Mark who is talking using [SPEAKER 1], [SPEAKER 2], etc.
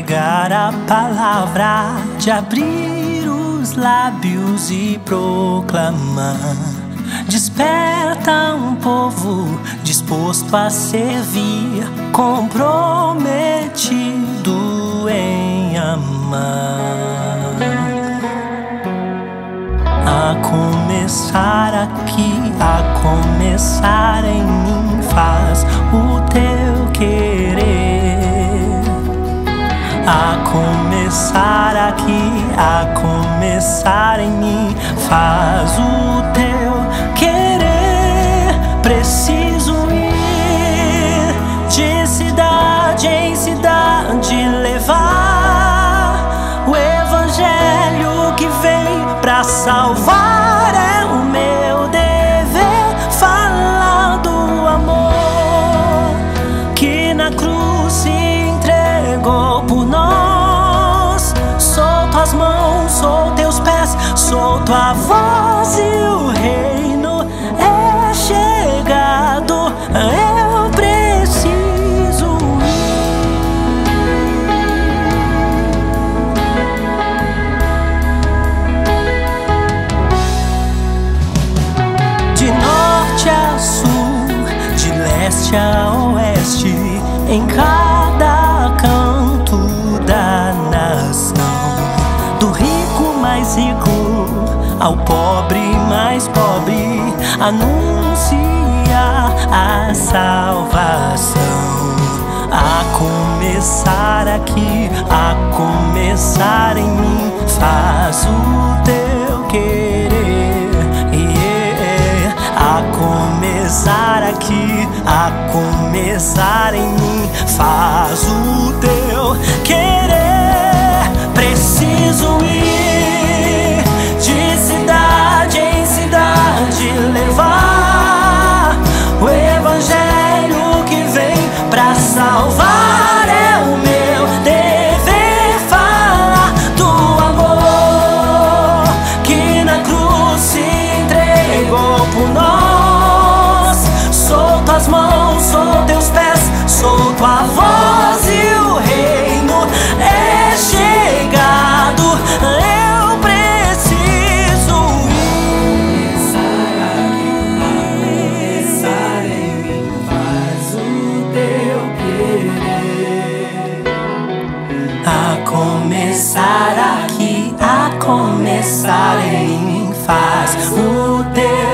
[SPEAKER 1] chegar a palavra de abrir os lábios e proclamar. Desperta um povo disposto a servir, comprometido em amar. A começar aqui, a começar em mim, faz o teu começar aqui, a começar em mim, faz o teus pés, solto a voz e o reino é chegado. Eu preciso ir de norte a sul, de leste a oeste, em cada ao pobre mais pobre, anunciar a salvação. A começar aqui, a começar em mim, faz o teu querer. Yeah. A começar aqui, a começar em mim, faz o teu querer. Começar aqui, a começar em mim, faz o teu